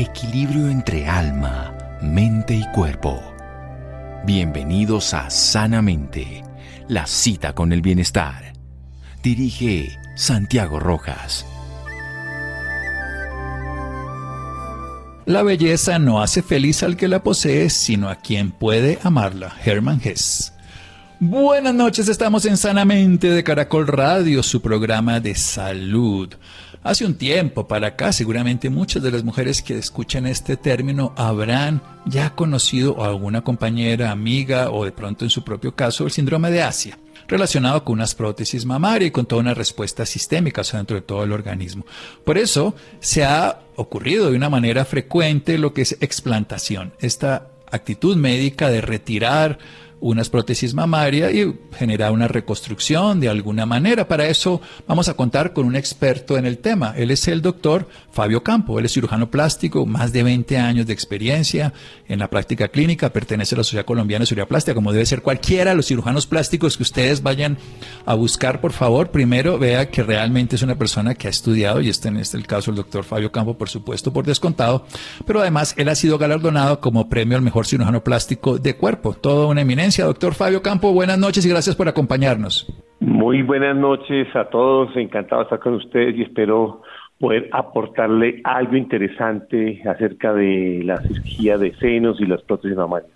Equilibrio entre alma, mente y cuerpo. Bienvenidos a Sanamente, la cita con el bienestar. Dirige Santiago Rojas. La belleza no hace feliz al que la posee, sino a quien puede amarla. Herman Hess. Buenas noches, estamos en Sanamente de Caracol Radio, su programa de salud. Hace un tiempo para acá, seguramente muchas de las mujeres que escuchan este término habrán ya conocido a alguna compañera, amiga o de pronto en su propio caso el síndrome de Asia relacionado con unas prótesis mamarias y con toda una respuesta sistémica, dentro de todo el organismo. Por eso se ha ocurrido de una manera frecuente lo que es explantación, esta actitud médica de retirar unas prótesis mamarias y generar una reconstrucción de alguna manera. Para eso vamos a contar con un experto en el tema. Él es el doctor Fabio Campo. Él es cirujano plástico, más de 20 años de experiencia en la práctica clínica, pertenece a la Sociedad Colombiana de Cirugía Plástica, como debe ser cualquiera de los cirujanos plásticos que ustedes vayan a buscar, por favor. Primero vea que realmente es una persona que ha estudiado, y este en este el caso el doctor Fabio Campo, por supuesto, por descontado, pero además él ha sido galardonado como premio al mejor cirujano plástico de cuerpo. Toda una eminencia Doctor Fabio Campo, buenas noches y gracias por acompañarnos. Muy buenas noches a todos, encantado de estar con ustedes y espero poder aportarle algo interesante acerca de la cirugía de senos y las prótesis mamarias.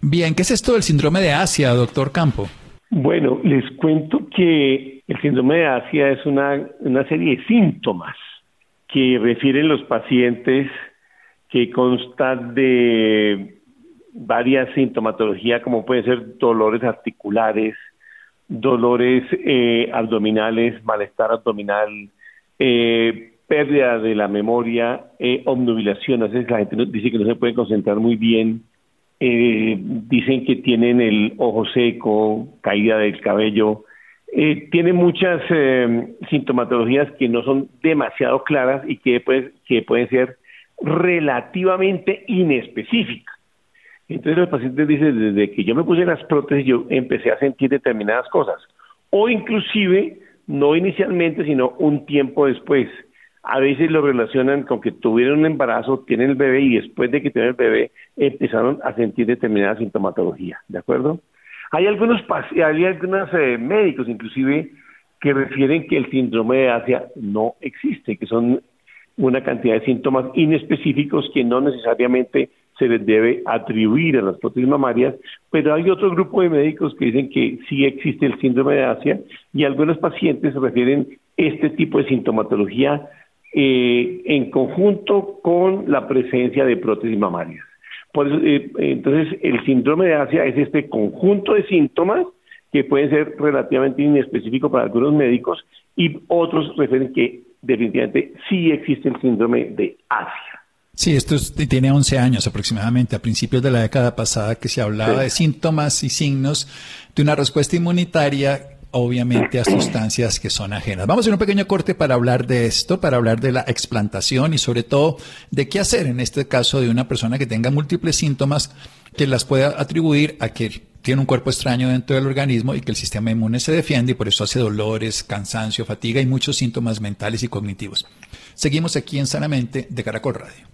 Bien, ¿qué es esto del síndrome de Asia, doctor Campo? Bueno, les cuento que el síndrome de Asia es una, una serie de síntomas que refieren los pacientes que constan de varias sintomatologías como pueden ser dolores articulares, dolores eh, abdominales, malestar abdominal, eh, pérdida de la memoria, eh, obnubilación. A veces la gente dice que no se puede concentrar muy bien. Dicen que tienen el ojo seco, caída del cabello. Tiene muchas sintomatologías que no son demasiado claras y que, pues, que pueden ser relativamente inespecíficas. Entonces los pacientes dicen, desde que yo me puse las prótesis, yo empecé a sentir determinadas cosas. O inclusive, no inicialmente, sino un tiempo después. A veces lo relacionan con que tuvieron un embarazo, tienen el bebé y después de que tienen el bebé empezaron a sentir determinada sintomatología, ¿de acuerdo? Hay algunos hay algunos eh, médicos inclusive que refieren que el síndrome de Asia no existe, que son una cantidad de síntomas inespecíficos que no necesariamente se les debe atribuir a las prótesis mamarias, pero hay otro grupo de médicos que dicen que sí existe el síndrome de Asia y algunos pacientes refieren este tipo de sintomatología eh, en conjunto con la presencia de prótesis mamarias. Por eh, entonces, el síndrome de Asia es este conjunto de síntomas que pueden ser relativamente inespecíficos para algunos médicos y otros refieren que definitivamente sí existe el síndrome de Asia. Sí, esto tiene 11 años aproximadamente, a principios de la década pasada, que se hablaba de síntomas y signos de una respuesta inmunitaria obviamente a sustancias que son ajenas. Vamos a hacer un pequeño corte para hablar de esto, para hablar de la explantación y sobre todo de qué hacer en este caso de una persona que tenga múltiples síntomas que las pueda atribuir a que tiene un cuerpo extraño dentro del organismo y que el sistema inmune se defiende y por eso hace dolores, cansancio, fatiga y muchos síntomas mentales y cognitivos. Seguimos aquí en Sanamente de Caracol Radio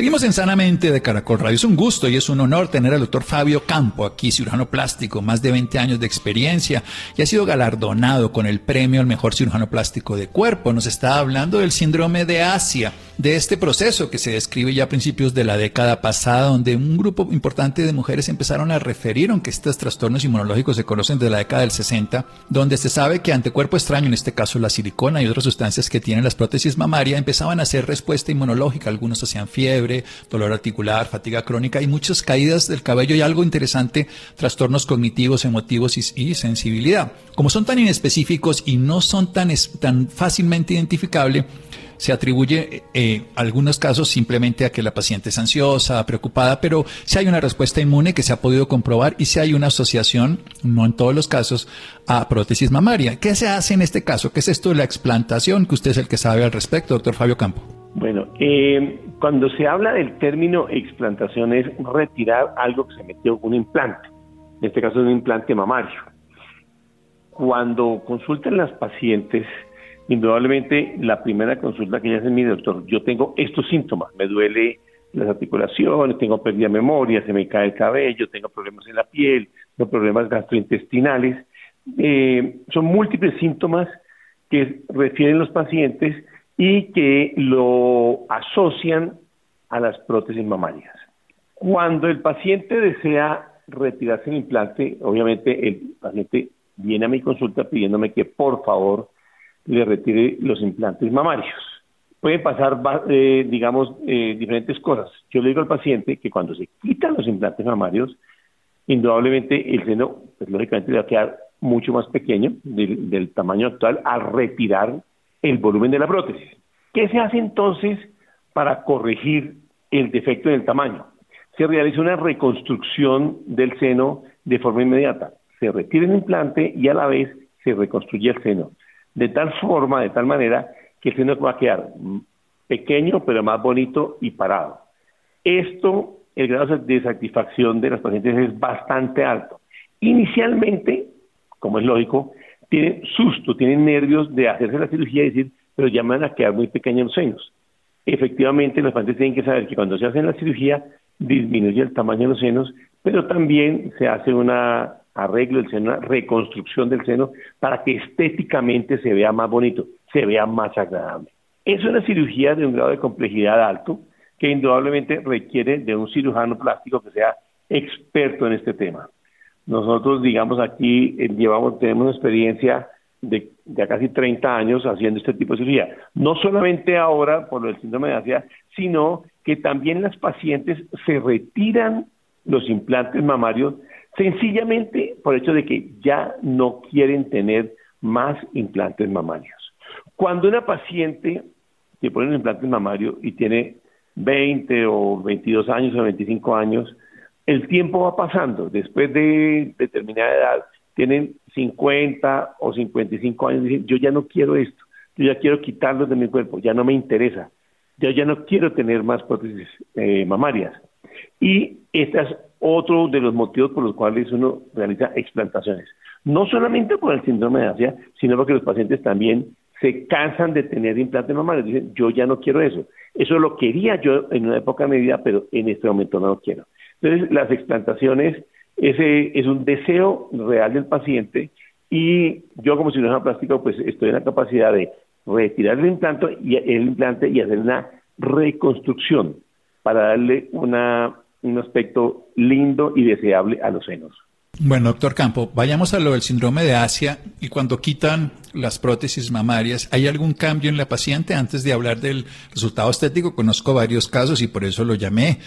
Seguimos en Sanamente de Caracol Radio. Es un gusto y es un honor tener al doctor Fabio Campo aquí, cirujano plástico, más de 20 años de experiencia y ha sido galardonado con el premio al mejor cirujano plástico de cuerpo. Nos está hablando del síndrome de Asia, de este proceso que se describe ya a principios de la década pasada, donde un grupo importante de mujeres empezaron a referir, aunque estos trastornos inmunológicos se conocen desde la década del 60, donde se sabe que ante cuerpo extraño, en este caso la silicona y otras sustancias que tienen las prótesis mamarias, empezaban a hacer respuesta inmunológica. Algunos hacían fiebre dolor articular, fatiga crónica y muchas caídas del cabello y algo interesante, trastornos cognitivos, emotivos y, sensibilidad. Como son tan inespecíficos y no son tan, tan fácilmente identificables, se atribuye eh, algunos casos simplemente a que la paciente es ansiosa, preocupada, pero si hay una respuesta inmune que se ha podido comprobar y si hay una asociación, no en todos los casos, a prótesis mamaria. ¿Qué se hace en este caso? ¿Qué es esto de la explantación? Que usted es el que sabe al respecto, doctor Fabio Campo. Bueno, eh, cuando se habla del término explantación es retirar algo que se metió, un implante, en este caso es un implante mamario. Cuando consultan las pacientes, indudablemente la primera consulta que ella hace mi doctor, yo tengo estos síntomas, me duele las articulaciones, tengo pérdida de memoria, se me cae el cabello, tengo problemas en la piel, tengo problemas gastrointestinales, eh, son múltiples síntomas que refieren los pacientes y que lo asocian a las prótesis mamarias. Cuando el paciente desea retirarse el implante, obviamente el paciente viene a mi consulta pidiéndome que por favor le retire los implantes mamarios. Pueden pasar, eh, digamos, eh, diferentes cosas. Yo le digo al paciente que cuando se quitan los implantes mamarios, indudablemente el seno, pues, lógicamente, va a quedar mucho más pequeño del, tamaño actual al retirar el volumen de la prótesis. ¿Qué se hace entonces para corregir el defecto en el tamaño? Se realiza una reconstrucción del seno de forma inmediata. Se retira el implante y a la vez se reconstruye el seno de tal forma, de tal manera, que el seno va a quedar pequeño, pero más bonito y parado. Esto, el grado de satisfacción de las pacientes es bastante alto. Inicialmente, como es lógico, tienen susto, tienen nervios de hacerse la cirugía y decir, pero ya me van a quedar muy pequeños los senos. Efectivamente, los pacientes tienen que saber que cuando se hace la cirugía disminuye el tamaño de los senos, pero también se hace una arreglo del seno, una reconstrucción del seno para que estéticamente se vea más bonito, se vea más agradable. Es una cirugía de un grado de complejidad alto que indudablemente requiere de un cirujano plástico que sea experto en este tema. Nosotros, digamos, aquí eh, llevamos, tenemos experiencia de, de, casi 30 años haciendo este tipo de cirugía. No solamente ahora por el síndrome de Asia, sino que también las pacientes se retiran los implantes mamarios sencillamente por el hecho de que ya no quieren tener más implantes mamarios. Cuando una paciente se pone un implante mamario y tiene 20 o 22 años o 25 años, el tiempo va pasando. Después de determinada edad, tienen 50 o 55 años dicen, yo ya no quiero esto, yo ya quiero quitarlo de mi cuerpo, ya no me interesa, yo ya no quiero tener más prótesis eh, mamarias. Y estas otro de los motivos por los cuales uno realiza explantaciones. No solamente por el síndrome de Asia, sino porque los pacientes también se cansan de tener implantes mamarios. Dicen, yo ya no quiero eso. Eso lo quería yo en una época de mi vida, pero en este momento no lo quiero. Entonces, las explantaciones ese es un deseo real del paciente y yo como cirujano plástico pues estoy en la capacidad de retirar el implante y, el implante y hacer una reconstrucción para darle una un aspecto lindo y deseable a los senos. Bueno, doctor Campo, vayamos a lo del síndrome de Asia y cuando quitan las prótesis mamarias, ¿hay algún cambio en la paciente? Antes de hablar del resultado estético, conozco varios casos y por eso lo llamé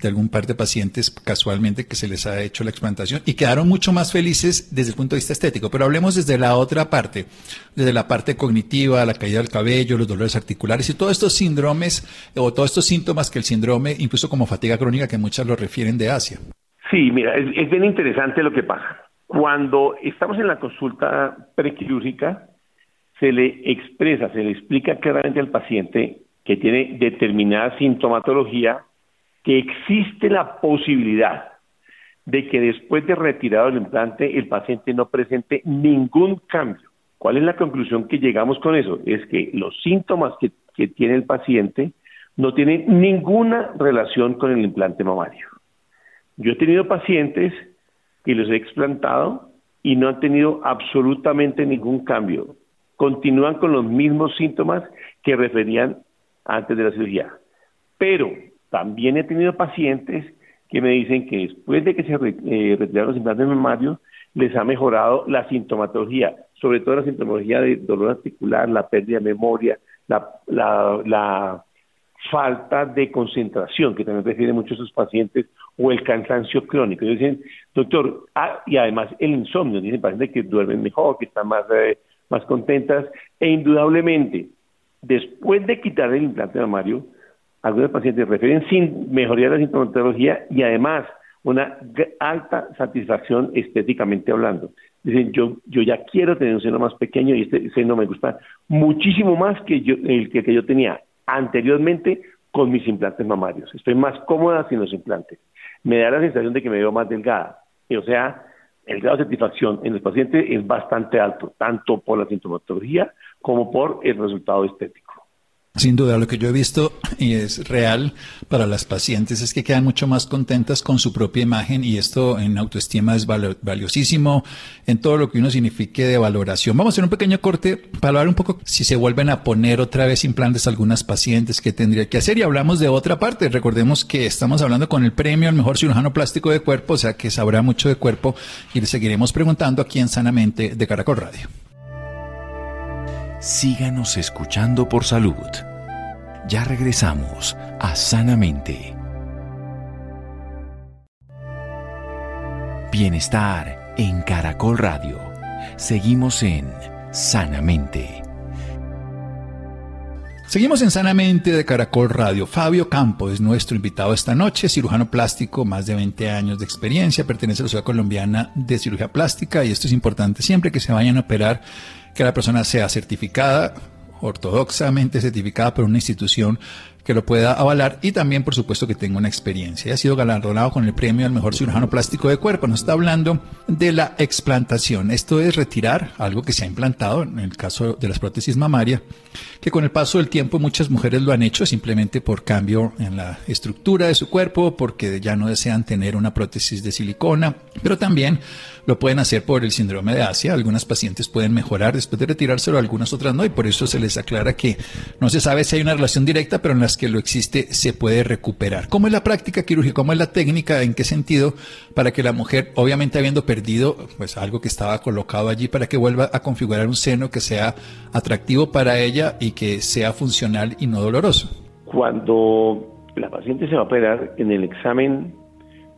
de algún par de pacientes casualmente que se les ha hecho la explantación y quedaron mucho más felices desde el punto de vista estético. Pero hablemos desde la otra parte, desde la parte cognitiva, la caída del cabello, los dolores articulares y todos estos síndromes o todos estos síntomas que el síndrome, incluso como fatiga crónica, que muchas lo refieren de Asia. Sí, mira, es, es bien interesante lo que pasa. Cuando estamos en la consulta prequirúrgica, se le expresa, se le explica claramente al paciente que tiene determinada sintomatología que existe la posibilidad de que después de retirado el implante el paciente no presente ningún cambio. ¿Cuál es la conclusión que llegamos con eso? Es que los síntomas que, tiene el paciente no tienen ninguna relación con el implante mamario. Yo he tenido pacientes que los he explantado y no han tenido absolutamente ningún cambio. Continúan con los mismos síntomas que referían antes de la cirugía. Pero también he tenido pacientes que me dicen que después de que se eh, retiraron los implantes mamarios, les ha mejorado la sintomatología, sobre todo la sintomatología de dolor articular, la pérdida de memoria, la, falta de concentración, que también refieren muchos sus pacientes, o el cansancio crónico. Ellos dicen, doctor, ah, y además el insomnio, dicen pacientes que duermen mejor, que están más, eh, más contentas, e indudablemente, después de quitar el implante mamario, algunos pacientes refieren sin mejoría de la sintomatología y además una alta satisfacción estéticamente hablando. Dicen, yo, yo ya quiero tener un seno más pequeño y este seno me gusta muchísimo más que yo, el que, que yo tenía anteriormente con mis implantes mamarios. Estoy más cómoda sin los implantes. Me da la sensación de que me veo más delgada. o sea, el grado de satisfacción en los pacientes es bastante alto, tanto por la sintomatología como por el resultado estético. Sin duda, lo que yo he visto y es real para las pacientes es que quedan mucho más contentas con su propia imagen y esto en autoestima es valiosísimo en todo lo que uno signifique de valoración. Vamos a hacer un pequeño corte para hablar un poco si se vuelven a poner otra vez implantes algunas pacientes que tendría que hacer y hablamos de otra parte. Recordemos que estamos hablando con el premio al mejor cirujano plástico de cuerpo, o sea que sabrá mucho de cuerpo y le seguiremos preguntando aquí en Sanamente de Caracol Radio. Síganos escuchando por salud. Ya regresamos a Sanamente. Bienestar en Caracol Radio. Seguimos en Sanamente. Seguimos en Sanamente de Caracol Radio. Fabio Campo es nuestro invitado esta noche, cirujano plástico, más de 20 años de experiencia, pertenece a la Sociedad Colombiana de Cirugía Plástica y esto es importante siempre que se vayan a operar que la persona sea certificada, ortodoxamente certificada por una institución que lo pueda avalar y también, por supuesto, que tenga una experiencia. Ha sido galardonado con el premio al mejor cirujano plástico de cuerpo. Nos está hablando de la explantación. Esto es retirar algo que se ha implantado, en el caso de las prótesis mamarias, que con el paso del tiempo muchas mujeres lo han hecho simplemente por cambio en la estructura de su cuerpo, porque ya no desean tener una prótesis de silicona, pero también lo pueden hacer por el síndrome de Asia. Algunas pacientes pueden mejorar después de retirárselo, algunas otras no, y por eso se les aclara que no se sabe si hay una relación directa, pero en las que lo existe se puede recuperar. ¿Cómo es la práctica quirúrgica? ¿Cómo es la técnica? ¿En qué sentido? Para que la mujer, obviamente habiendo perdido pues algo que estaba colocado allí, para que vuelva a configurar un seno que sea atractivo para ella y que sea funcional y no doloroso. Cuando la paciente se va a operar en el examen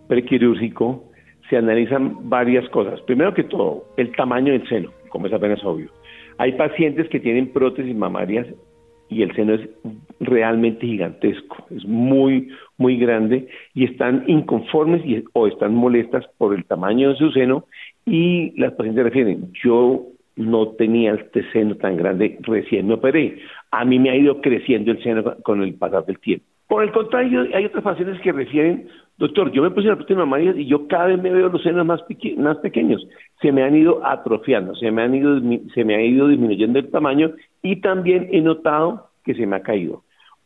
prequirúrgico, se analizan varias cosas. Primero que todo, el tamaño del seno, como es apenas obvio. Hay pacientes que tienen prótesis mamarias y el seno es realmente gigantesco, es muy, muy grande y están inconformes y, o están molestas por el tamaño de su seno y las pacientes refieren, yo no tenía este seno tan grande, recién me operé, a mí me ha ido creciendo el seno con el pasar del tiempo. Por el contrario, hay otras pacientes que refieren, doctor, yo me puse la prótesis mamaria y yo cada vez me veo los senos más, pequeños. Se me han ido atrofiando, se me, han ido, se me ha ido disminuyendo el tamaño y también he notado que se me ha caído.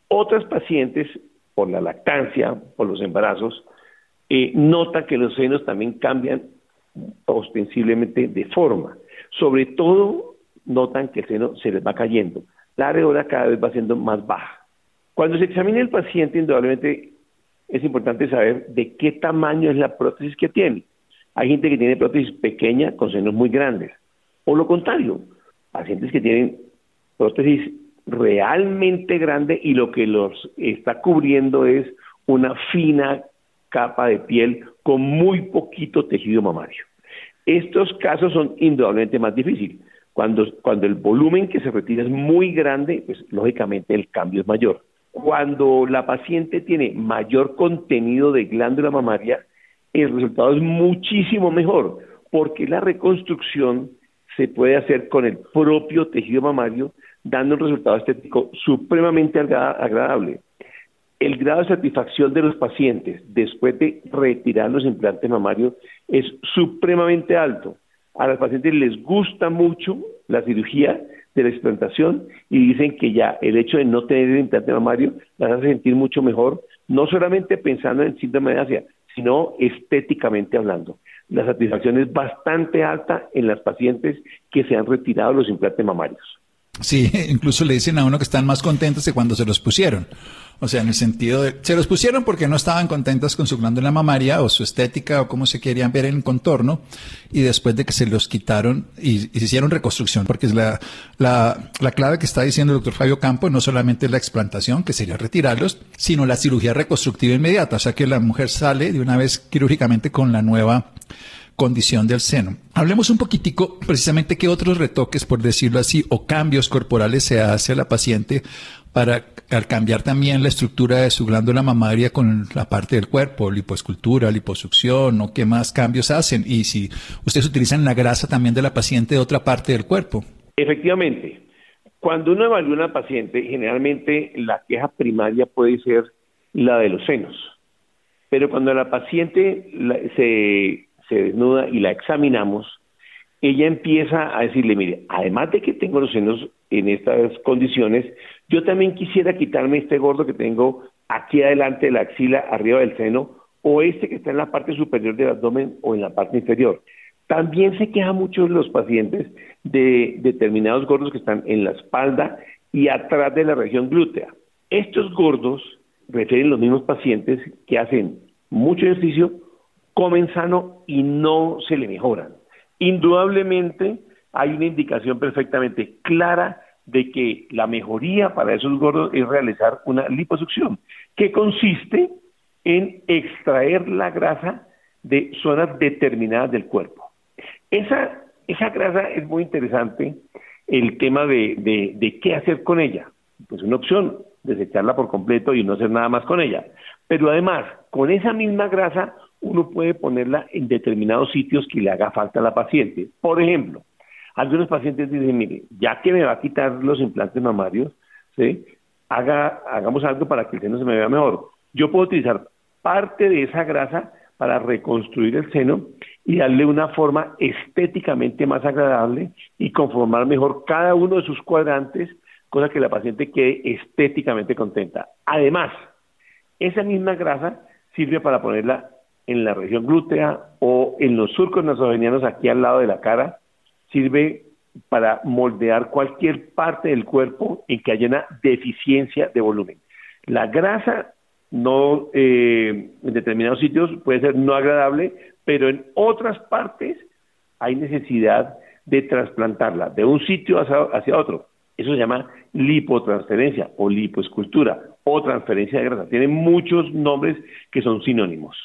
Otras pacientes, por la lactancia, por los embarazos, eh, notan que los senos también cambian ostensiblemente de forma. Sobre todo, notan que el seno se les va cayendo. La areola cada vez va siendo más baja. Cuando se examina el paciente, indudablemente es importante saber de qué tamaño es la prótesis que tiene. Hay gente que tiene prótesis pequeña con senos muy grandes. O lo contrario, pacientes que tienen prótesis realmente grande y lo que los está cubriendo es una fina capa de piel con muy poquito tejido mamario. Estos casos son indudablemente más difíciles. Cuando, cuando el volumen que se retira es muy grande, pues lógicamente el cambio es mayor. Cuando la paciente tiene mayor contenido de glándula mamaria, el resultado es muchísimo mejor, porque la reconstrucción se puede hacer con el propio tejido mamario dando un resultado estético supremamente agradable. El grado de satisfacción de los pacientes después de retirar los implantes mamarios es supremamente alto. A los pacientes les gusta mucho la cirugía de la explantación y dicen que ya el hecho de no tener el implante mamario las hace sentir mucho mejor, no solamente pensando en síndrome de Asia, sino estéticamente hablando. La satisfacción es bastante alta en las pacientes que se han retirado los implantes mamarios. Sí, incluso le dicen a uno que están más contentos de cuando se los pusieron. O sea, en el sentido de, se los pusieron porque no estaban contentas con su glándula mamaria o su estética o cómo se querían ver en contorno y después de que se los quitaron y, se hicieron reconstrucción, porque es la, la, la clave que está diciendo el doctor Fabio Campo, no solamente la explantación, que sería retirarlos, sino la cirugía reconstructiva inmediata, o sea que la mujer sale de una vez quirúrgicamente con la nueva condición del seno. Hablemos un poquitico precisamente qué otros retoques, por decirlo así, o cambios corporales se hace a la paciente para al cambiar también la estructura de su glándula mamaria con la parte del cuerpo, lipoescultura, liposucción, o qué más cambios hacen, y si ustedes utilizan la grasa también de la paciente de otra parte del cuerpo. Efectivamente, cuando uno evalúa una paciente, generalmente la queja primaria puede ser la de los senos, pero cuando la paciente se, se desnuda y la examinamos, ella empieza a decirle, mire, además de que tengo los senos en estas condiciones, yo también quisiera quitarme este gordo que tengo aquí adelante de la axila, arriba del seno, o este que está en la parte superior del abdomen o en la parte inferior. También se queja mucho los pacientes de determinados gordos que están en la espalda y atrás de la región glútea. Estos gordos refieren los mismos pacientes que hacen mucho ejercicio, comen sano y no se le mejoran. Indudablemente hay una indicación perfectamente clara de que la mejoría para esos gordos es realizar una liposucción, que consiste en extraer la grasa de zonas determinadas del cuerpo. Esa, esa grasa es muy interesante, el tema de, de, de qué hacer con ella. Pues una opción, desecharla por completo y no hacer nada más con ella. Pero además, con esa misma grasa, uno puede ponerla en determinados sitios que le haga falta a la paciente. Por ejemplo, algunos pacientes dicen, mire, ya que me va a quitar los implantes mamarios, ¿sí? Haga, hagamos algo para que el seno se me vea mejor. Yo puedo utilizar parte de esa grasa para reconstruir el seno y darle una forma estéticamente más agradable y conformar mejor cada uno de sus cuadrantes, cosa que la paciente quede estéticamente contenta. Además, esa misma grasa sirve para ponerla en la región glútea o en los surcos nasogenianos aquí al lado de la cara, sirve para moldear cualquier parte del cuerpo en que haya una deficiencia de volumen. La grasa no eh, en determinados sitios puede ser no agradable, pero en otras partes hay necesidad de trasplantarla de un sitio hacia, hacia otro. Eso se llama lipotransferencia o lipoescultura o transferencia de grasa. Tiene muchos nombres que son sinónimos.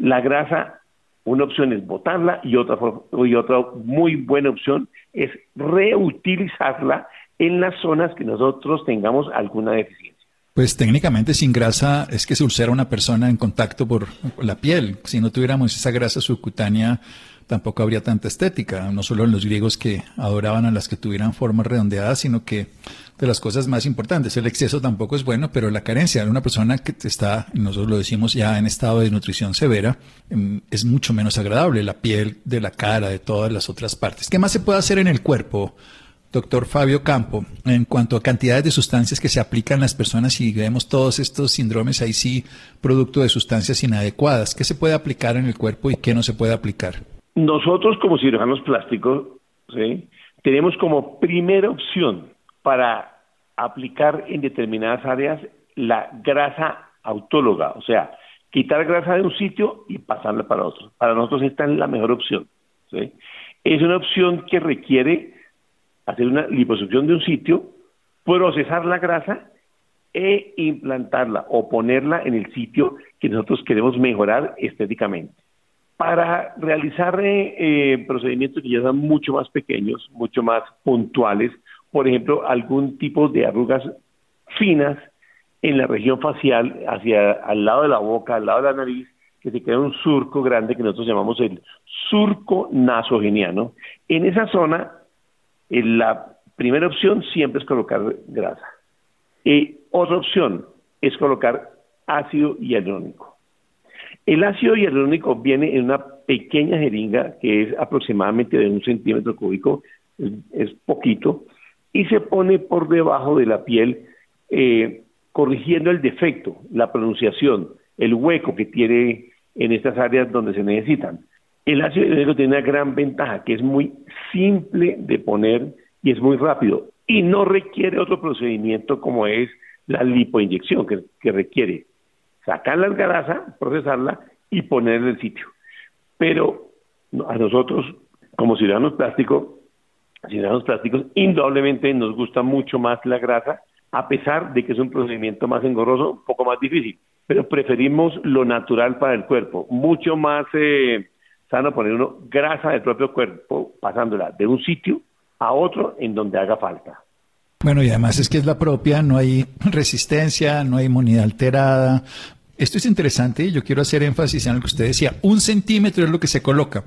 La grasa, una opción es botarla y otra, y otra muy buena opción es reutilizarla en las zonas que nosotros tengamos alguna deficiencia. Pues técnicamente sin grasa es que se ulcera una persona en contacto por la piel. Si no tuviéramos esa grasa subcutánea, tampoco habría tanta estética, no solo en los griegos que adoraban a las que tuvieran formas redondeadas, sino que de las cosas más importantes, el exceso tampoco es bueno, pero la carencia de una persona que está, nosotros lo decimos ya en estado de nutrición severa, em, es mucho menos agradable, la piel de la cara, de todas las otras partes. ¿Qué más se puede hacer en el cuerpo? Doctor Fabio Campo, en cuanto a cantidades de sustancias que se aplican a las personas y vemos todos estos síndromes ahí sí, producto de sustancias inadecuadas, ¿qué se puede aplicar en el cuerpo y qué no se puede aplicar? Nosotros como cirujanos plásticos tenemos como primera opción para aplicar en determinadas áreas la grasa autóloga, o sea, quitar grasa de un sitio y pasarla para otro. Para nosotros esta es la mejor opción. Es una opción que requiere hacer una liposucción de un sitio, procesar la grasa e implantarla o ponerla en el sitio que nosotros queremos mejorar estéticamente para realizar eh, eh, procedimientos que ya son mucho más pequeños, mucho más puntuales, por ejemplo, algún tipo de arrugas finas en la región facial, hacia al lado de la boca, al lado de la nariz, que se crea un surco grande que nosotros llamamos el surco nasogeniano. En esa zona, eh, la primera opción siempre es colocar grasa. Y otra opción es colocar ácido hialurónico. El ácido hialurónico viene en una pequeña jeringa que es aproximadamente de un centímetro cúbico, es, poquito, y se pone por debajo de la piel eh, corrigiendo el defecto, la pronunciación, el hueco que tiene en estas áreas donde se necesitan. El ácido hialurónico tiene una gran ventaja, que es muy simple de poner y es muy rápido y no requiere otro procedimiento como es la lipoinyección, que, que requiere sacar la grasa, procesarla y ponerla en el sitio. Pero a nosotros, como ciudadanos plásticos, ciudadanos plásticos, indudablemente nos gusta mucho más la grasa, a pesar de que es un procedimiento más engorroso, un poco más difícil. Pero preferimos lo natural para el cuerpo, mucho más eh, sano poner uno grasa del propio cuerpo, pasándola de un sitio a otro en donde haga falta. Bueno, y además es que es la propia, no hay resistencia, no hay inmunidad alterada. Esto es interesante y yo quiero hacer énfasis en lo que usted decía. Un centímetro es lo que se coloca.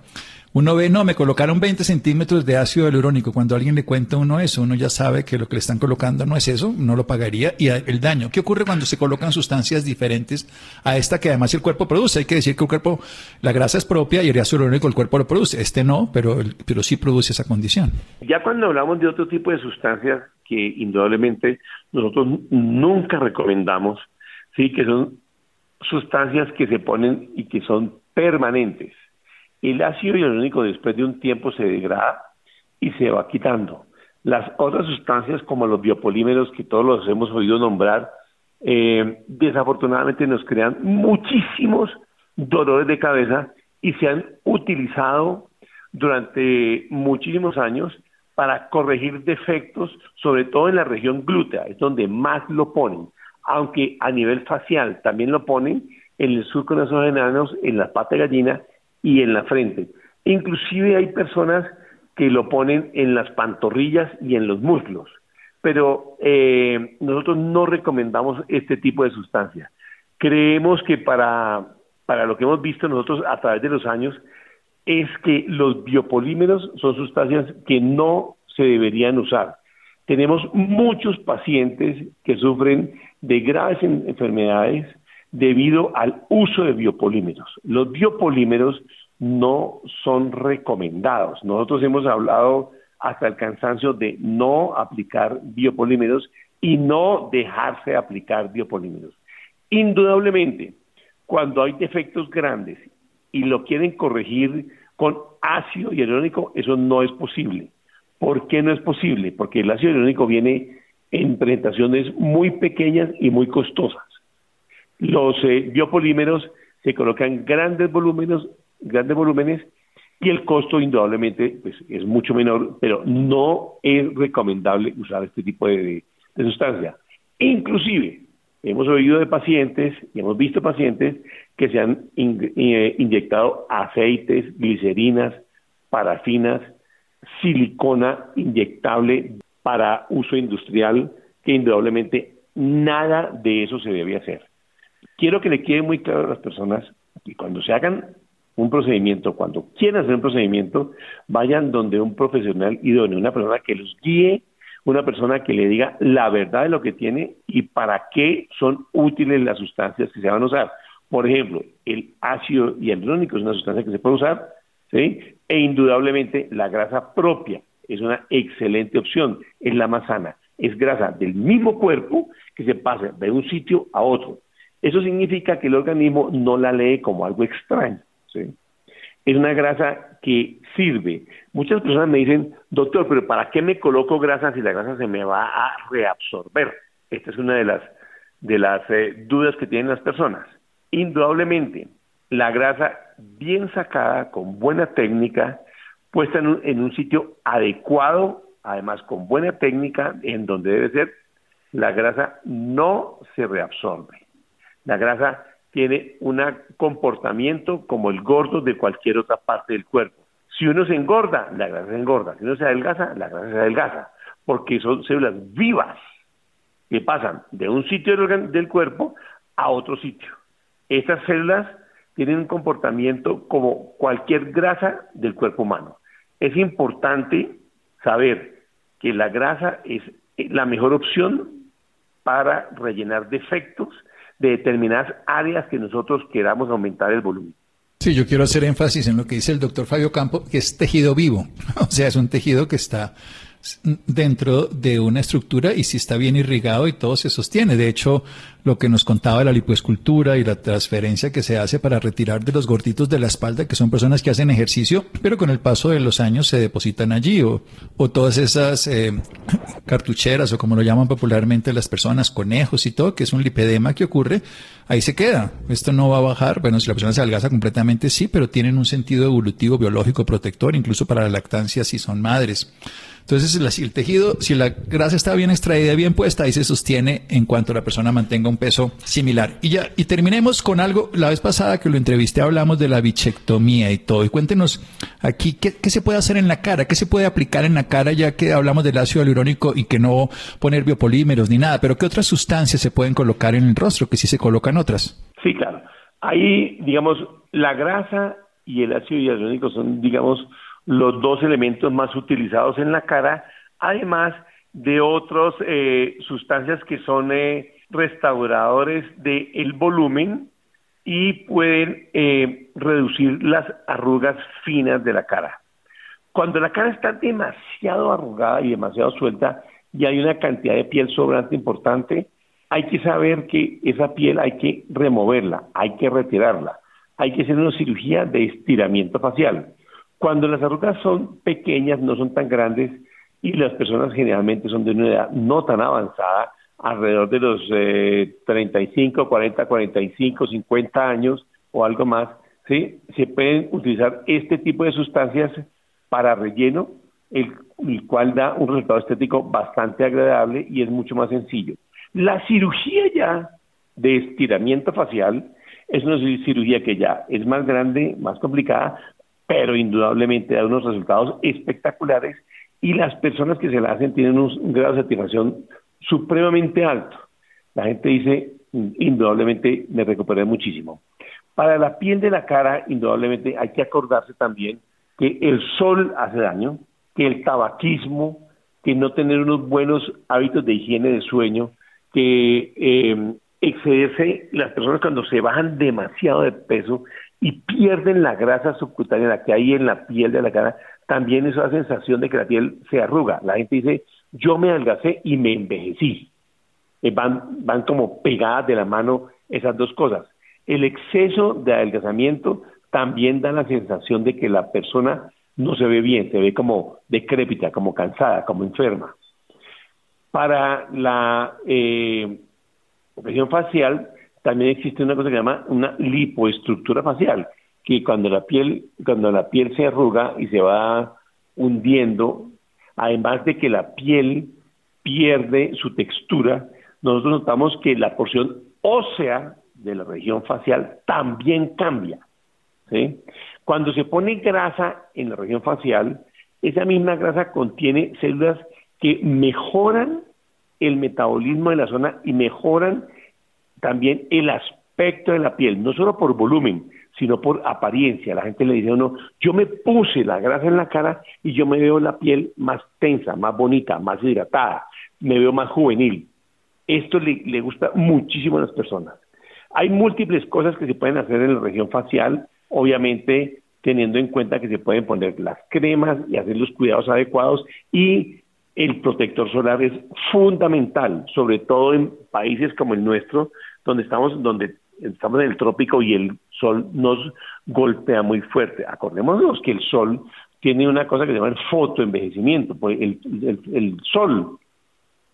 Uno ve, no, me colocaron 20 centímetros de ácido hialurónico. Cuando alguien le cuenta a uno eso, uno ya sabe que lo que le están colocando no es eso, no lo pagaría. Y el daño, ¿qué ocurre cuando se colocan sustancias diferentes a esta que además el cuerpo produce? Hay que decir que el cuerpo, la grasa es propia y el ácido hialurónico el cuerpo lo produce. Este no, pero, pero sí produce esa condición. Ya cuando hablamos de otro tipo de sustancias que indudablemente nosotros nunca recomendamos, sí, que son sustancias que se ponen y que son permanentes el ácido hialurónico después de un tiempo se degrada y se va quitando. Las otras sustancias como los biopolímeros que todos los hemos oído nombrar, eh, desafortunadamente nos crean muchísimos dolores de cabeza y se han utilizado durante muchísimos años para corregir defectos, sobre todo en la región glútea, es donde más lo ponen, aunque a nivel facial también lo ponen en el surco nasogenanos, en la pata de gallina y en la frente. Inclusive hay personas que lo ponen en las pantorrillas y en los muslos, pero eh, nosotros no recomendamos este tipo de sustancia. Creemos que para, para lo que hemos visto nosotros a través de los años es que los biopolímeros son sustancias que no se deberían usar. Tenemos muchos pacientes que sufren de graves enfermedades debido al uso de biopolímeros. Los biopolímeros no son recomendados. Nosotros hemos hablado hasta el cansancio de no aplicar biopolímeros y no dejarse aplicar biopolímeros. Indudablemente, cuando hay defectos grandes y lo quieren corregir con ácido hialurónico, eso no es posible. ¿Por qué no es posible? Porque el ácido hialurónico viene en presentaciones muy pequeñas y muy costosas. Los eh, biopolímeros se colocan grandes volúmenes, grandes volúmenes y el costo indudablemente pues, es mucho menor, pero no es recomendable usar este tipo de, sustancia. Inclusive, hemos oído de pacientes y hemos visto pacientes que se han eh, inyectado aceites, glicerinas, parafinas, silicona inyectable para uso industrial, que indudablemente nada de eso se debe hacer. Quiero que le quede muy claro a las personas que cuando se hagan un procedimiento, cuando quieran hacer un procedimiento, vayan donde un profesional idóneo, una persona que los guíe, una persona que le diga la verdad de lo que tiene y para qué son útiles las sustancias que se van a usar. Por ejemplo, el ácido hialurónico es una sustancia que se puede usar, ¿sí? E indudablemente la grasa propia es una excelente opción, es la más sana. Es grasa del mismo cuerpo que se pasa de un sitio a otro. Eso significa que el organismo no la lee como algo extraño. Es una grasa que sirve. Muchas personas me dicen, doctor, pero ¿para qué me coloco grasa si la grasa se me va a reabsorber? Esta es una de las, de las eh, dudas que tienen las personas. Indudablemente, la grasa bien sacada, con buena técnica, puesta en un, en un sitio adecuado, además con buena técnica, en donde debe ser, la grasa no se reabsorbe. La grasa tiene un comportamiento como el gordo de cualquier otra parte del cuerpo. Si uno se engorda, la grasa se engorda. Si uno se adelgaza, la grasa se adelgaza. Porque son células vivas que pasan de un sitio del cuerpo a otro sitio. Estas células tienen un comportamiento como cualquier grasa del cuerpo humano. Es importante saber que la grasa es la mejor opción para rellenar defectos de determinadas áreas que nosotros queramos aumentar el volumen. Sí, yo quiero hacer énfasis en lo que dice el doctor Fabio Campo, que es tejido vivo, o sea, es un tejido que está dentro de una estructura y si está bien irrigado y todo se sostiene. De hecho, lo que nos contaba la lipoescultura y la transferencia que se hace para retirar de los gorditos de la espalda, que son personas que hacen ejercicio, pero con el paso de los años se depositan allí, o, o todas esas eh, cartucheras, o como lo llaman popularmente las personas, conejos y todo, que es un lipedema que ocurre, ahí se queda. Esto no va a bajar. Bueno, si la persona se adelgaza completamente, sí, pero tienen un sentido evolutivo, biológico, protector, incluso para la lactancia si son madres. Entonces, el tejido, si la grasa está bien extraída, bien puesta, ahí se sostiene en cuanto la persona mantenga un peso similar. Y ya, y terminemos con algo. La vez pasada que lo entrevisté hablamos de la bichectomía y todo. Y cuéntenos aquí, ¿qué, se puede hacer en la cara? ¿Qué se puede aplicar en la cara ya que hablamos del ácido hialurónico y que no poner biopolímeros ni nada? Pero ¿qué otras sustancias se pueden colocar en el rostro que sí se colocan otras? Sí, claro. Ahí, digamos, la grasa y el ácido hialurónico son, digamos, los dos elementos más utilizados en la cara, además de otras eh, sustancias que son eh, restauradores del volumen y pueden eh, reducir las arrugas finas de la cara. Cuando la cara está demasiado arrugada y demasiado suelta y hay una cantidad de piel sobrante importante, hay que saber que esa piel hay que removerla, hay que retirarla, hay que hacer una cirugía de estiramiento facial. Cuando las arrugas son pequeñas, no son tan grandes, y las personas generalmente son de una edad no tan avanzada, alrededor de los 35, 40, 45, 50 años o algo más, ¿sí? se pueden utilizar este tipo de sustancias para relleno, el, cual da un resultado estético bastante agradable y es mucho más sencillo. La cirugía ya de estiramiento facial es una cirugía que ya es más grande, más complicada, pero indudablemente da unos resultados espectaculares y las personas que se la hacen tienen un, grado de satisfacción supremamente alto. La gente dice, indudablemente me recuperé muchísimo. Para la piel de la cara, indudablemente hay que acordarse también que el sol hace daño, que el tabaquismo, que no tener unos buenos hábitos de higiene de sueño, que eh, excederse, las personas cuando se bajan demasiado de peso y pierden la grasa subcutánea que hay en la piel de la cara, también es la sensación de que la piel se arruga. La gente dice, yo me adelgacé y me envejecí. Eh, van, van como pegadas de la mano esas dos cosas. El exceso de adelgazamiento también da la sensación de que la persona no se ve bien, se ve como decrépita, como cansada, como enferma. Para la eh, facial, también existe una cosa que se llama una lipoestructura facial, que cuando la piel, cuando la piel se arruga y se va hundiendo, además de que la piel pierde su textura, nosotros notamos que la porción ósea de la región facial también cambia. Cuando se pone grasa en la región facial, esa misma grasa contiene células que mejoran el metabolismo de la zona y mejoran también el aspecto de la piel, no solo por volumen, sino por apariencia. La gente le dice a uno, yo me puse la grasa en la cara y yo me veo la piel más tensa, más bonita, más hidratada, me veo más juvenil. Esto le, le gusta muchísimo a las personas. Hay múltiples cosas que se pueden hacer en la región facial, obviamente teniendo en cuenta que se pueden poner las cremas y hacer los cuidados adecuados y el protector solar es fundamental, sobre todo en países como el nuestro, donde estamos, donde estamos en el trópico y el sol nos golpea muy fuerte. Acordémonos que el sol tiene una cosa que se llama el fotoenvejecimiento, pues el, el sol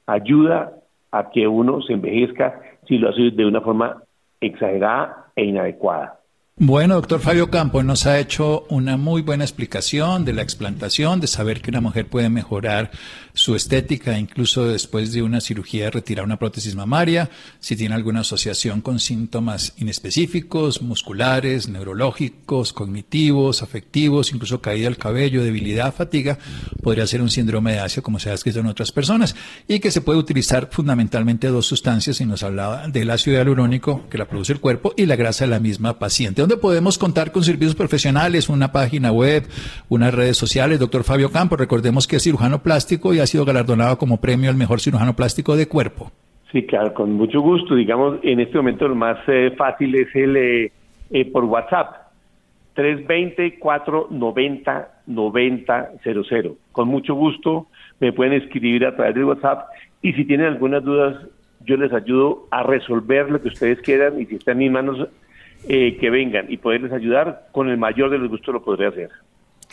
ayuda a que uno se envejezca si lo hace de una forma exagerada e inadecuada. Bueno, doctor Fabio Campos nos ha hecho una muy buena explicación de la explantación, de saber que una mujer puede mejorar su estética incluso después de una cirugía de retirar una prótesis mamaria, si tiene alguna asociación con síntomas inespecíficos, musculares, neurológicos, cognitivos, afectivos, incluso caída del cabello, debilidad, fatiga, podría ser un síndrome de Asia como se ha escrito en otras personas y que se puede utilizar fundamentalmente dos sustancias y nos hablaba del ácido hialurónico que la produce el cuerpo y la grasa de la misma paciente ¿Dónde podemos contar con servicios profesionales, una página web, unas redes sociales? Doctor Fabio Campos, recordemos que es cirujano plástico y ha sido galardonado como premio al mejor cirujano plástico de cuerpo. Sí, claro, con mucho gusto. Digamos, en este momento lo más eh, fácil es el eh, eh, por WhatsApp. 320-490-9000. Con mucho gusto me pueden escribir a través de WhatsApp y si tienen algunas dudas, yo les ayudo a resolver lo que ustedes quieran y si está en mis manos, eh, que vengan y poderles ayudar, con el mayor de los gustos lo podré hacer.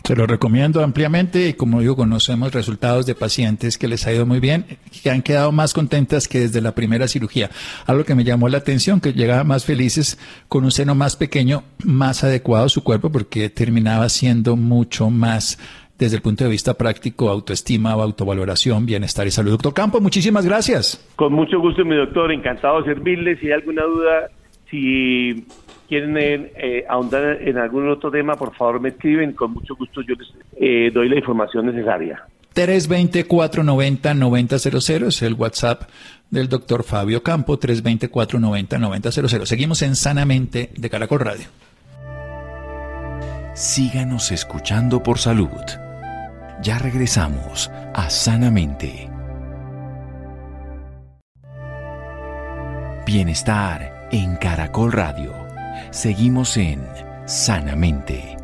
Se lo recomiendo ampliamente y como digo, conocemos resultados de pacientes que les ha ido muy bien, que han quedado más contentas que desde la primera cirugía. Algo que me llamó la atención, que llegaban más felices con un seno más pequeño, más adecuado a su cuerpo, porque terminaba siendo mucho más desde el punto de vista práctico, autoestima, autovaloración, bienestar y salud. Doctor Campo, muchísimas gracias. Con mucho gusto, mi doctor, encantado de servirle. Si hay alguna duda, si quieren eh, ahondar en algún otro tema, por favor me escriben. Con mucho gusto yo les eh, doy la información necesaria. 320-490-9000 es el WhatsApp del doctor Fabio Campo, 320-490-9000. Seguimos en Sanamente de Caracol Radio. Síganos escuchando por salud. Ya regresamos a Sanamente. Bienestar en Caracol Radio. Seguimos en Sanamente.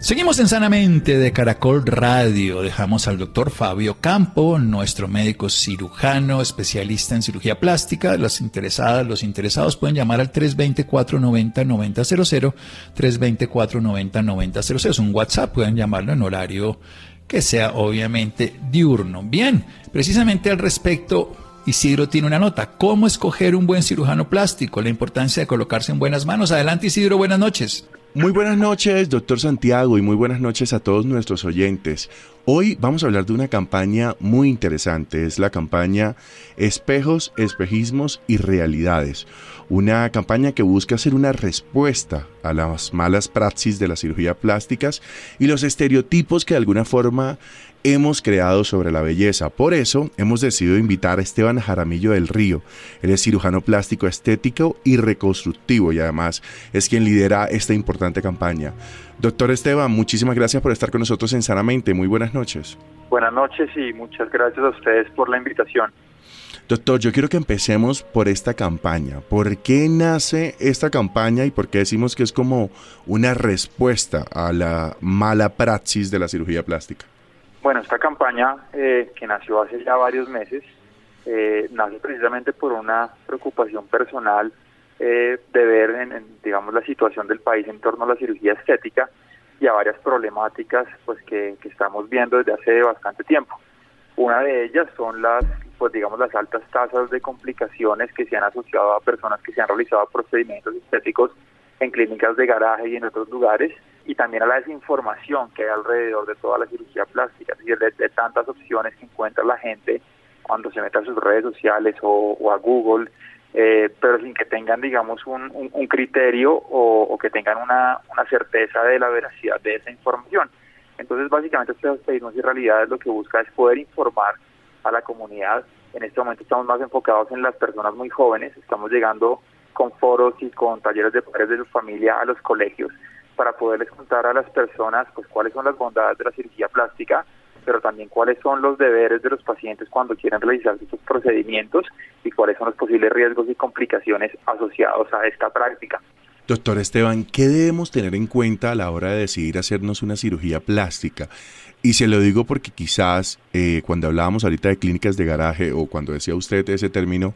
Seguimos en Sanamente de Caracol Radio. Dejamos al doctor Fabio Campo, nuestro médico cirujano, especialista en cirugía plástica. Las interesadas, los interesados pueden llamar al 320-490-9000, 320-490-9000. Es un WhatsApp, pueden llamarlo en horario que sea obviamente diurno. Bien, precisamente al respecto, Isidro tiene una nota. ¿Cómo escoger un buen cirujano plástico? La importancia de colocarse en buenas manos. Adelante Isidro, buenas noches. Muy buenas noches, doctor Santiago, y muy buenas noches a todos nuestros oyentes. Hoy vamos a hablar de una campaña muy interesante, es la campaña Espejos, Espejismos y Realidades. Una campaña que busca hacer una respuesta a las malas praxis de las cirugías plásticas y los estereotipos que de alguna forma hemos creado sobre la belleza. Por eso hemos decidido invitar a Esteban Jaramillo del Río. Él es cirujano plástico estético y reconstructivo y además es quien lidera esta importante campaña. Doctor Esteban, muchísimas gracias por estar con nosotros en Sanamente. Muy buenas noches. Buenas noches y muchas gracias a ustedes por la invitación. Doctor, yo quiero que empecemos por esta campaña. ¿Por qué nace esta campaña y por qué decimos que es como una respuesta a la mala praxis de la cirugía plástica? Bueno, esta campaña eh, que nació hace ya varios meses, eh, nace precisamente por una preocupación personal eh, de ver, en, digamos, la situación del país en torno a la cirugía estética y a varias problemáticas pues que, que estamos viendo desde hace bastante tiempo. Una de ellas son las, pues digamos, las altas tasas de complicaciones que se han asociado a personas que se han realizado procedimientos estéticos en clínicas de garaje y en otros lugares y también a la desinformación que hay alrededor de toda la cirugía plástica, es decir, de, tantas opciones que encuentra la gente cuando se mete a sus redes sociales o, a Google, eh, pero sin que tengan, digamos, un, criterio o, que tengan una, certeza de la veracidad de esa información. Entonces, básicamente, estos pedimos y realidades lo que busca es poder informar a la comunidad. En este momento estamos más enfocados en las personas muy jóvenes, estamos llegando con foros y con talleres de padres de su familia a los colegios para poderles contar a las personas pues cuáles son las bondades de la cirugía plástica, pero también cuáles son los deberes de los pacientes cuando quieren realizar estos procedimientos y cuáles son los posibles riesgos y complicaciones asociados a esta práctica. Doctor Esteban, ¿qué debemos tener en cuenta a la hora de decidir hacernos una cirugía plástica? Y se lo digo porque quizás eh, cuando hablábamos ahorita de clínicas de garaje o cuando decía usted ese término,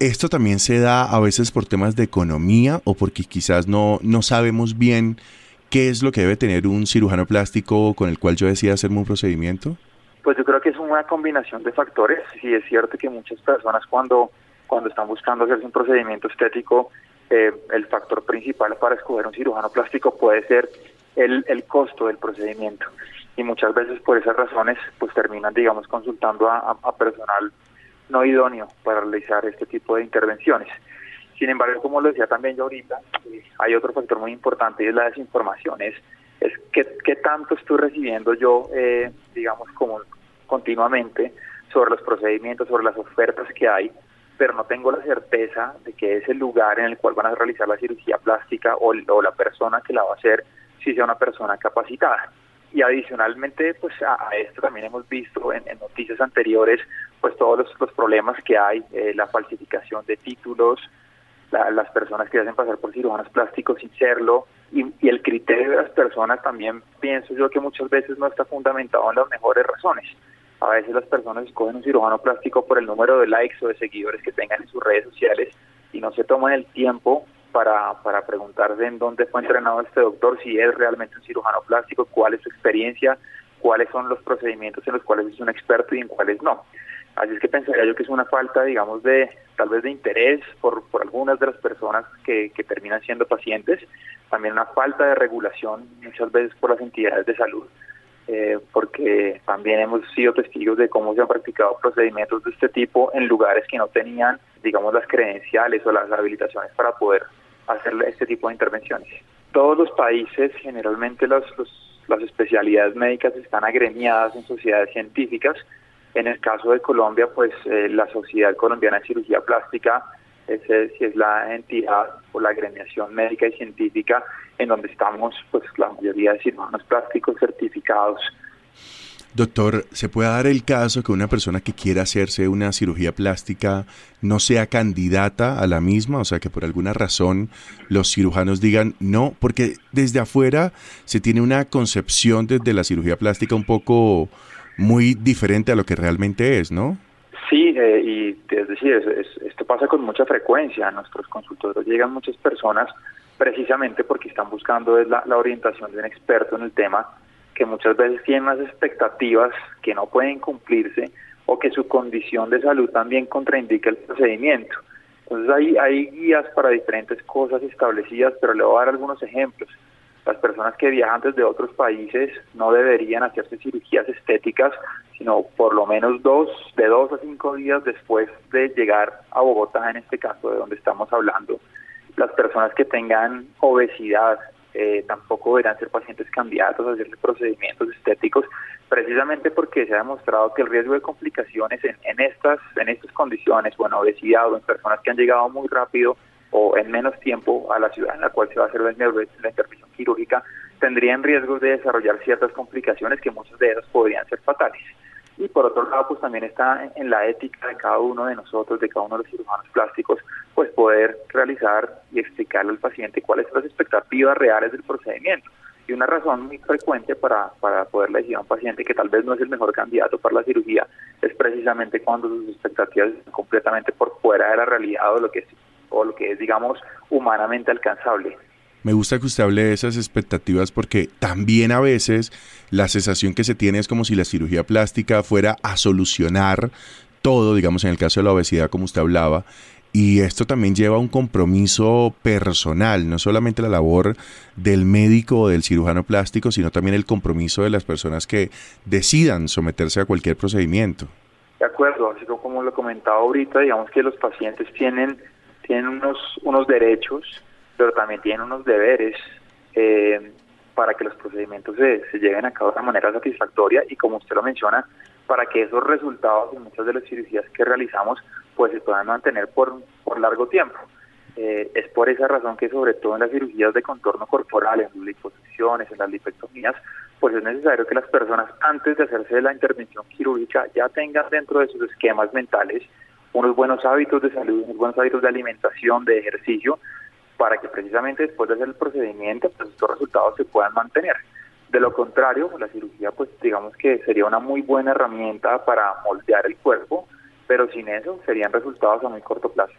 esto también se da a veces por temas de economía o porque quizás no, no sabemos bien qué es lo que debe tener un cirujano plástico con el cual yo decida hacerme un procedimiento. Pues yo creo que es una combinación de factores. Sí es cierto que muchas personas cuando, cuando están buscando hacerse un procedimiento estético, eh, el factor principal para escoger un cirujano plástico puede ser el, el costo del procedimiento. Y muchas veces por esas razones pues terminan, digamos, consultando a, a personal no idóneo para realizar este tipo de intervenciones. Sin embargo, como lo decía también yo ahorita, eh, hay otro factor muy importante y es la desinformación. Es, es qué, tanto estoy recibiendo yo, eh, digamos, como continuamente sobre los procedimientos, sobre las ofertas que hay, pero no tengo la certeza de que es el lugar en el cual van a realizar la cirugía plástica o, la persona que la va a hacer, si sea una persona capacitada. Y adicionalmente, pues a, esto también hemos visto en, noticias anteriores, pues todos los, problemas que hay, eh, la falsificación de títulos, las personas que hacen pasar por cirujanos plásticos sin serlo, y, el criterio de las personas también pienso yo que muchas veces no está fundamentado en las mejores razones. A veces las personas escogen un cirujano plástico por el número de likes o de seguidores que tengan en sus redes sociales y no se toman el tiempo para, para preguntarse en dónde fue entrenado este doctor, si es realmente un cirujano plástico, cuál es su experiencia, cuáles son los procedimientos en los cuales es un experto y en cuáles no. Así es que pensaría yo que es una falta, digamos, de tal vez de interés por, por algunas de las personas que, que terminan siendo pacientes, también una falta de regulación muchas veces por las entidades de salud, eh, porque también hemos sido testigos de cómo se han practicado procedimientos de este tipo en lugares que no tenían, digamos, las credenciales o las habilitaciones para poder hacer este tipo de intervenciones. Todos los países, generalmente los, las especialidades médicas están agremiadas en sociedades científicas. En el caso de Colombia, pues eh, la Sociedad Colombiana de Cirugía Plástica es, si es la entidad o la agremiación médica y científica en donde estamos pues la mayoría de cirujanos plásticos certificados Doctor, ¿se puede dar el caso que una persona que quiera hacerse una cirugía plástica no sea candidata a la misma? O sea, que por alguna razón los cirujanos digan no, porque desde afuera se tiene una concepción desde la cirugía plástica un poco muy diferente a lo que realmente es, ¿no? Sí, eh, y es decir, esto pasa con mucha frecuencia. A nuestros consultores llegan muchas personas precisamente porque están buscando la, la orientación de un experto en el tema que muchas veces tienen unas expectativas que no pueden cumplirse o que su condición de salud también contraindica el procedimiento. Entonces hay, hay guías para diferentes cosas establecidas, pero le voy a dar algunos ejemplos. Las personas que viajan desde otros países no deberían hacerse cirugías estéticas, sino por lo menos dos, de dos a cinco días después de llegar a Bogotá, en este caso de donde estamos hablando. Las personas que tengan obesidad, eh, tampoco deberán ser pacientes candidatos a hacerse procedimientos estéticos, precisamente porque se ha demostrado que el riesgo de complicaciones en, en estas en estas condiciones, o en obesidad o en personas que han llegado muy rápido o en menos tiempo a la ciudad en la cual se va a hacer la, intervención quirúrgica, tendrían riesgos de desarrollar ciertas complicaciones que muchas de ellas podrían ser fatales. Y por otro lado, pues también está en la ética de cada uno de nosotros, de cada uno de los cirujanos plásticos, pues poder realizar y explicarle al paciente cuáles son las expectativas reales del procedimiento. Y una razón muy frecuente para, para poderle decir a un paciente que tal vez no es el mejor candidato para la cirugía es precisamente cuando sus expectativas están completamente por fuera de la realidad o lo que es, o lo que es digamos, humanamente alcanzable. Me gusta que usted hable de esas expectativas porque también a veces la sensación que se tiene es como si la cirugía plástica fuera a solucionar todo, digamos en el caso de la obesidad como usted hablaba, y esto también lleva un compromiso personal, no solamente la labor del médico o del cirujano plástico, sino también el compromiso de las personas que decidan someterse a cualquier procedimiento. De acuerdo, así como lo comentaba ahorita, digamos que los pacientes tienen, tienen unos, unos derechos pero también tienen unos deberes eh, para que los procedimientos se, se lleven a cabo de manera satisfactoria y como usted lo menciona, para que esos resultados en muchas de las cirugías que realizamos pues se puedan mantener por, por largo tiempo. Eh, es por esa razón que sobre todo en las cirugías de contorno corporal, en las liposucciones, en las lipectomías, pues es necesario que las personas antes de hacerse la intervención quirúrgica ya tengan dentro de sus esquemas mentales unos buenos hábitos de salud, unos buenos hábitos de alimentación, de ejercicio, para que precisamente después de hacer el procedimiento, pues estos resultados se puedan mantener. De lo contrario, la cirugía, pues digamos que sería una muy buena herramienta para moldear el cuerpo, pero sin eso serían resultados a muy corto plazo.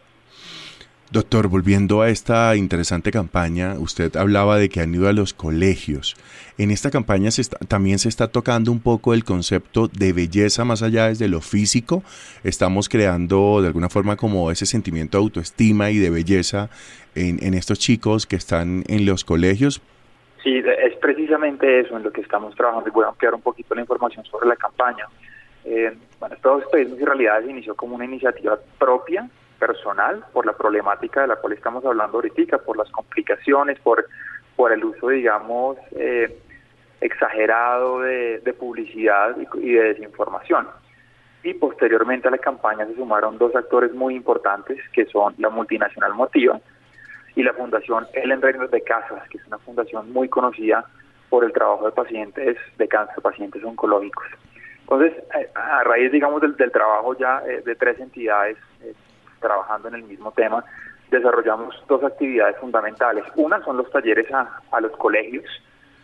Doctor, volviendo a esta interesante campaña, usted hablaba de que han ido a los colegios. En esta campaña también se está tocando un poco el concepto de belleza más allá desde lo físico. Estamos creando de alguna forma como ese sentimiento de autoestima y de belleza en, estos chicos que están en los colegios. Sí, es precisamente eso en lo que estamos trabajando y voy a ampliar un poquito la información sobre la campaña. Eh, bueno, Estados Unidos en realidad se inició como una iniciativa propia personal por la problemática de la cual estamos hablando ahorita, por las complicaciones, por, por el uso, digamos, eh, exagerado de, publicidad y, de desinformación. Y posteriormente a la campaña se sumaron dos actores muy importantes, que son la multinacional Motiva y la Fundación Ellen Reynolds de Casas, que es una fundación muy conocida por el trabajo de pacientes de cáncer, pacientes oncológicos. Entonces, eh, a raíz, digamos, del, trabajo ya eh, de tres entidades trabajando en el mismo tema, desarrollamos dos actividades fundamentales. Una son los talleres a, los colegios.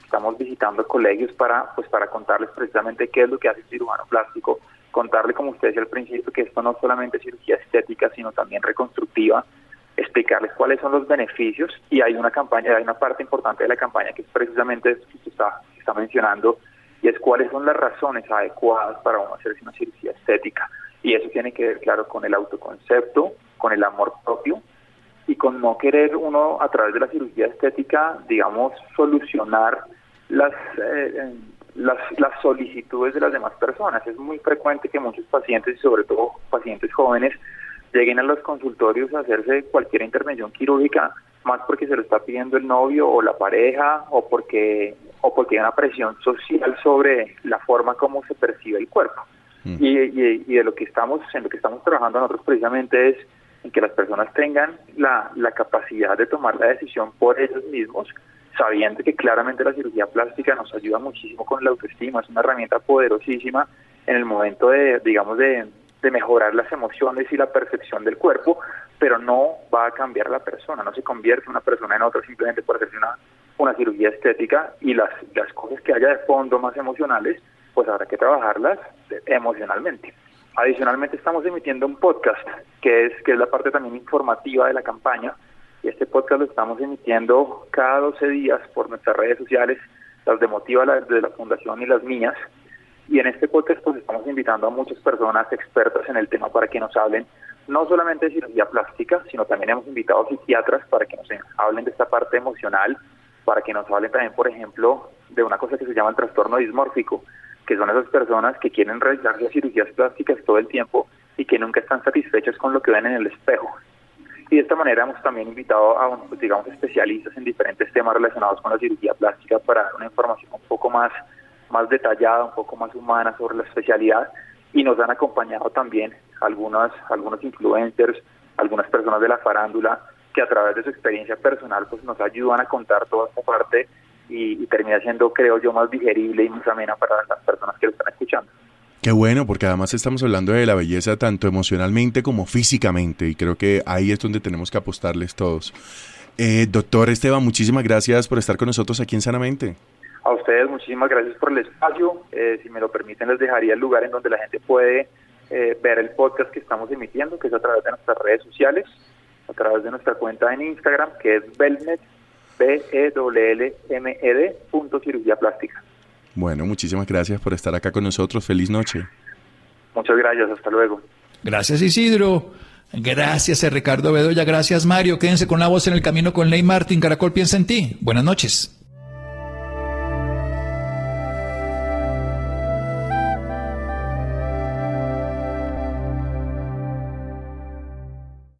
Estamos visitando colegios para, pues, para contarles precisamente qué es lo que hace el cirujano plástico, contarle, como usted decía al principio, que esto no es solamente cirugía estética, sino también reconstructiva, explicarles cuáles son los beneficios y hay una campaña, hay una parte importante de la campaña que es precisamente esto que está, está mencionando y es cuáles son las razones adecuadas para uno hacerse una cirugía estética. Y eso tiene que ver, claro, con el autoconcepto, con el amor propio y con no querer uno a través de la cirugía estética, digamos, solucionar las, eh, las, solicitudes de las demás personas. Es muy frecuente que muchos pacientes, y sobre todo pacientes jóvenes, lleguen a los consultorios a hacerse cualquier intervención quirúrgica, más porque se lo está pidiendo el novio o la pareja o porque o porque hay una presión social sobre la forma como se percibe el cuerpo. Mm. Y, y, de lo que estamos en lo que estamos trabajando nosotros precisamente es en que las personas tengan la, la capacidad de tomar la decisión por ellos mismos, sabiendo que claramente la cirugía plástica nos ayuda muchísimo con la autoestima, es una herramienta poderosísima en el momento de, digamos, de, de mejorar las emociones y la percepción del cuerpo, pero no va a cambiar la persona, no se convierte una persona en otra simplemente por hacerse una, una cirugía estética y las, las cosas que haya de fondo más emocionales, pues habrá que trabajarlas emocionalmente. Adicionalmente estamos emitiendo un podcast que es, que es la parte también informativa de la campaña y este podcast lo estamos emitiendo cada 12 días por nuestras redes sociales, las de Motiva de la Fundación y las mías, y en este podcast pues estamos invitando a muchas personas expertas en el tema para que nos hablen no solamente de cirugía plástica, sino también hemos invitado a psiquiatras para que nos hablen de esta parte emocional, para que nos hablen también, por ejemplo, de una cosa que se llama el trastorno dismórfico, que son esas personas que quieren realizarse cirugías plásticas todo el tiempo y que nunca están satisfechas con lo que ven en el espejo. Y de esta manera hemos también invitado a, pues, digamos, especialistas en diferentes temas relacionados con la cirugía plástica para dar una información un poco más más detallada, un poco más humana sobre la especialidad y nos han acompañado también algunas, algunos influencers, algunas personas de la farándula que a través de su experiencia personal pues nos ayudan a contar toda esta parte y, termina siendo, creo yo, más digerible y más amena para las personas que lo están escuchando. Qué bueno, porque además estamos hablando de la belleza tanto emocionalmente como físicamente y creo que ahí es donde tenemos que apostarles todos. Eh, doctor Esteban, muchísimas gracias por estar con nosotros aquí en Sanamente. A ustedes muchísimas gracias por el espacio. Eh, si me lo permiten, les dejaría el lugar en donde la gente puede eh, ver el podcast que estamos emitiendo, que es a través de nuestras redes sociales, a través de nuestra cuenta en Instagram, que es Belmed, b e l m e d punto cirugía plástica. Bueno, muchísimas gracias por estar acá con nosotros. Feliz noche. Muchas gracias. Hasta luego. Gracias, Isidro. Gracias, Ricardo Bedoya. Gracias, Mario. Quédense con la voz en el camino con Ley Martín. Caracol piensa en ti. Buenas noches.